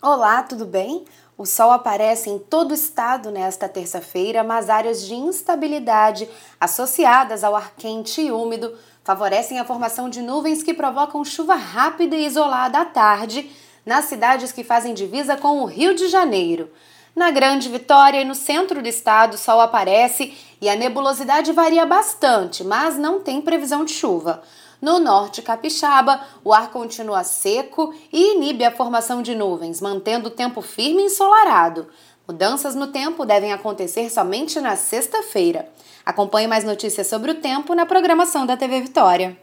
Olá, tudo bem? O sol aparece em todo o estado nesta terça-feira, mas áreas de instabilidade associadas ao ar quente e úmido favorecem a formação de nuvens que provocam chuva rápida e isolada à tarde nas cidades que fazem divisa com o Rio de Janeiro. Na Grande Vitória e no centro do estado, o sol aparece e a nebulosidade varia bastante, mas não tem previsão de chuva. No norte capixaba, o ar continua seco e inibe a formação de nuvens, mantendo o tempo firme e ensolarado. Mudanças no tempo devem acontecer somente na sexta-feira. Acompanhe mais notícias sobre o tempo na programação da TV Vitória.